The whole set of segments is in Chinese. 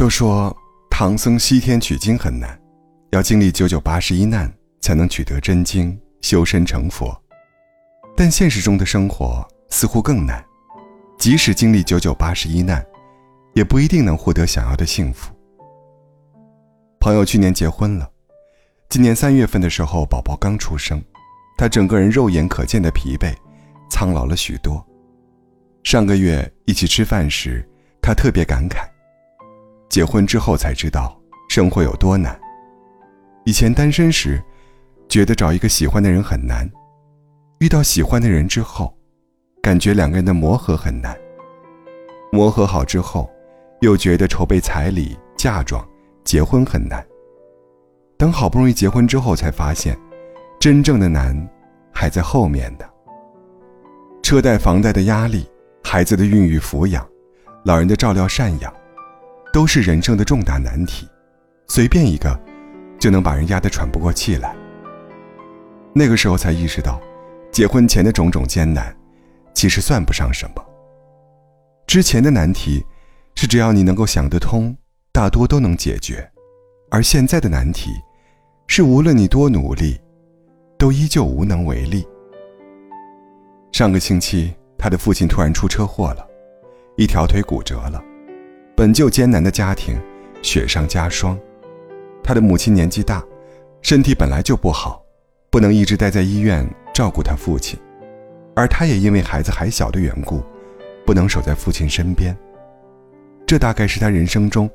都说唐僧西天取经很难，要经历九九八十一难才能取得真经，修身成佛。但现实中的生活似乎更难，即使经历九九八十一难，也不一定能获得想要的幸福。朋友去年结婚了，今年三月份的时候，宝宝刚出生，他整个人肉眼可见的疲惫，苍老了许多。上个月一起吃饭时，他特别感慨。结婚之后才知道生活有多难。以前单身时，觉得找一个喜欢的人很难；遇到喜欢的人之后，感觉两个人的磨合很难。磨合好之后，又觉得筹备彩礼、嫁妆、结婚很难。等好不容易结婚之后，才发现，真正的难还在后面呢。车贷、房贷的压力，孩子的孕育抚养，老人的照料赡养。都是人生的重大难题，随便一个，就能把人压得喘不过气来。那个时候才意识到，结婚前的种种艰难，其实算不上什么。之前的难题，是只要你能够想得通，大多都能解决；而现在的难题，是无论你多努力，都依旧无能为力。上个星期，他的父亲突然出车祸了，一条腿骨折了。本就艰难的家庭，雪上加霜。他的母亲年纪大，身体本来就不好，不能一直待在医院照顾他父亲，而他也因为孩子还小的缘故，不能守在父亲身边。这大概是他人生中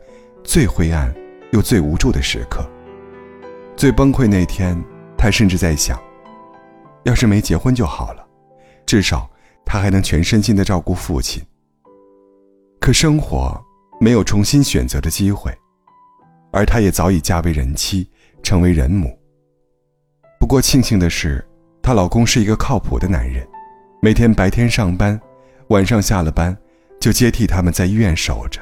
最灰暗又最无助的时刻。最崩溃那天，他甚至在想，要是没结婚就好了，至少他还能全身心的照顾父亲。可生活。没有重新选择的机会，而她也早已嫁为人妻，成为人母。不过庆幸的是，她老公是一个靠谱的男人，每天白天上班，晚上下了班就接替他们在医院守着。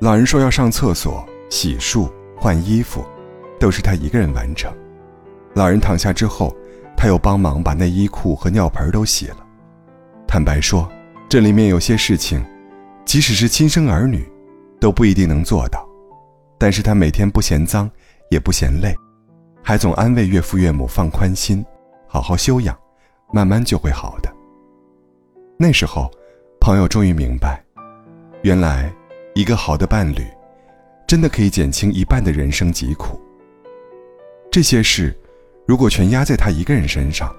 老人说要上厕所、洗漱、换衣服，都是他一个人完成。老人躺下之后，他又帮忙把内衣裤和尿盆都洗了。坦白说，这里面有些事情。即使是亲生儿女，都不一定能做到。但是他每天不嫌脏，也不嫌累，还总安慰岳父岳母放宽心，好好休养，慢慢就会好的。那时候，朋友终于明白，原来一个好的伴侣，真的可以减轻一半的人生疾苦。这些事，如果全压在他一个人身上，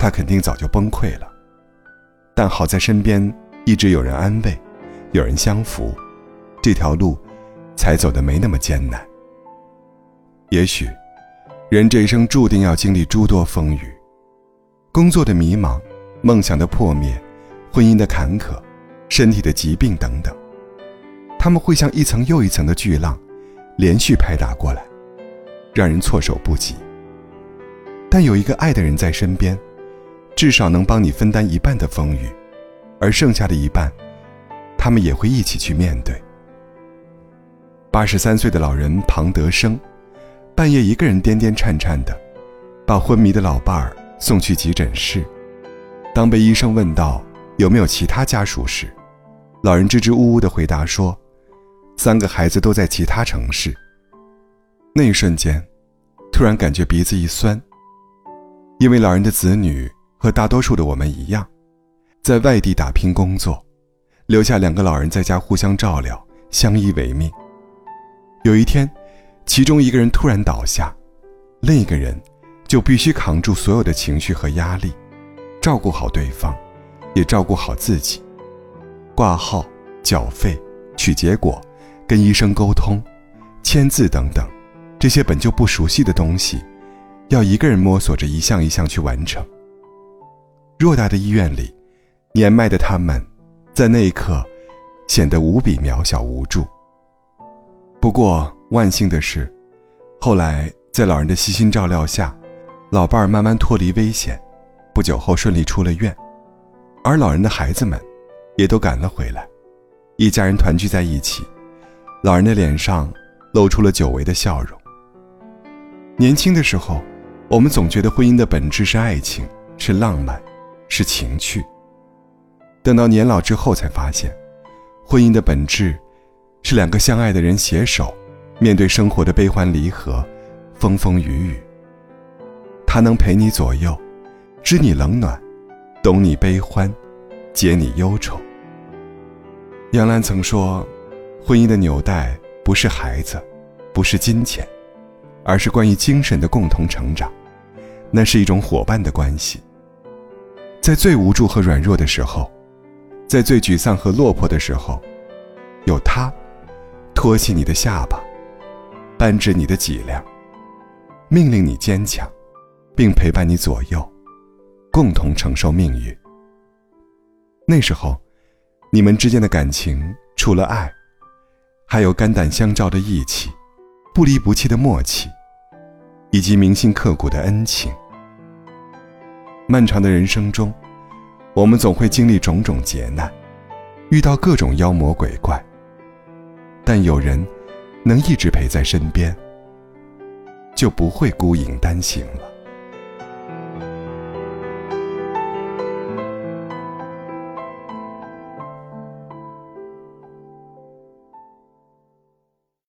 他肯定早就崩溃了。但好在身边一直有人安慰。有人相扶，这条路才走得没那么艰难。也许，人这一生注定要经历诸多风雨，工作的迷茫，梦想的破灭，婚姻的坎坷，身体的疾病等等，他们会像一层又一层的巨浪，连续拍打过来，让人措手不及。但有一个爱的人在身边，至少能帮你分担一半的风雨，而剩下的一半。他们也会一起去面对。八十三岁的老人庞德生，半夜一个人颠颠颤颤的，把昏迷的老伴儿送去急诊室。当被医生问到有没有其他家属时，老人支支吾吾的回答说：“三个孩子都在其他城市。”那一瞬间，突然感觉鼻子一酸，因为老人的子女和大多数的我们一样，在外地打拼工作。留下两个老人在家互相照料，相依为命。有一天，其中一个人突然倒下，另一个人就必须扛住所有的情绪和压力，照顾好对方，也照顾好自己。挂号、缴费、取结果、跟医生沟通、签字等等，这些本就不熟悉的东西，要一个人摸索着一项一项去完成。偌大的医院里，年迈的他们。在那一刻，显得无比渺小无助。不过万幸的是，后来在老人的悉心照料下，老伴儿慢慢脱离危险，不久后顺利出了院，而老人的孩子们，也都赶了回来，一家人团聚在一起，老人的脸上露出了久违的笑容。年轻的时候，我们总觉得婚姻的本质是爱情，是浪漫，是情趣。等到年老之后，才发现，婚姻的本质，是两个相爱的人携手，面对生活的悲欢离合，风风雨雨。他能陪你左右，知你冷暖，懂你悲欢，解你忧愁。杨澜曾说：“婚姻的纽带不是孩子，不是金钱，而是关于精神的共同成长。那是一种伙伴的关系。在最无助和软弱的时候，在最沮丧和落魄的时候，有他，托起你的下巴，扳直你的脊梁，命令你坚强。”并陪伴你左右，共同承受命运。那时候，你们之间的感情除了爱，还有肝胆相照的义气，不离不弃的默契，以及铭心刻骨的恩情。漫长的人生中，我们总会经历种种劫难，遇到各种妖魔鬼怪，但有人能一直陪在身边，就不会孤影单行了。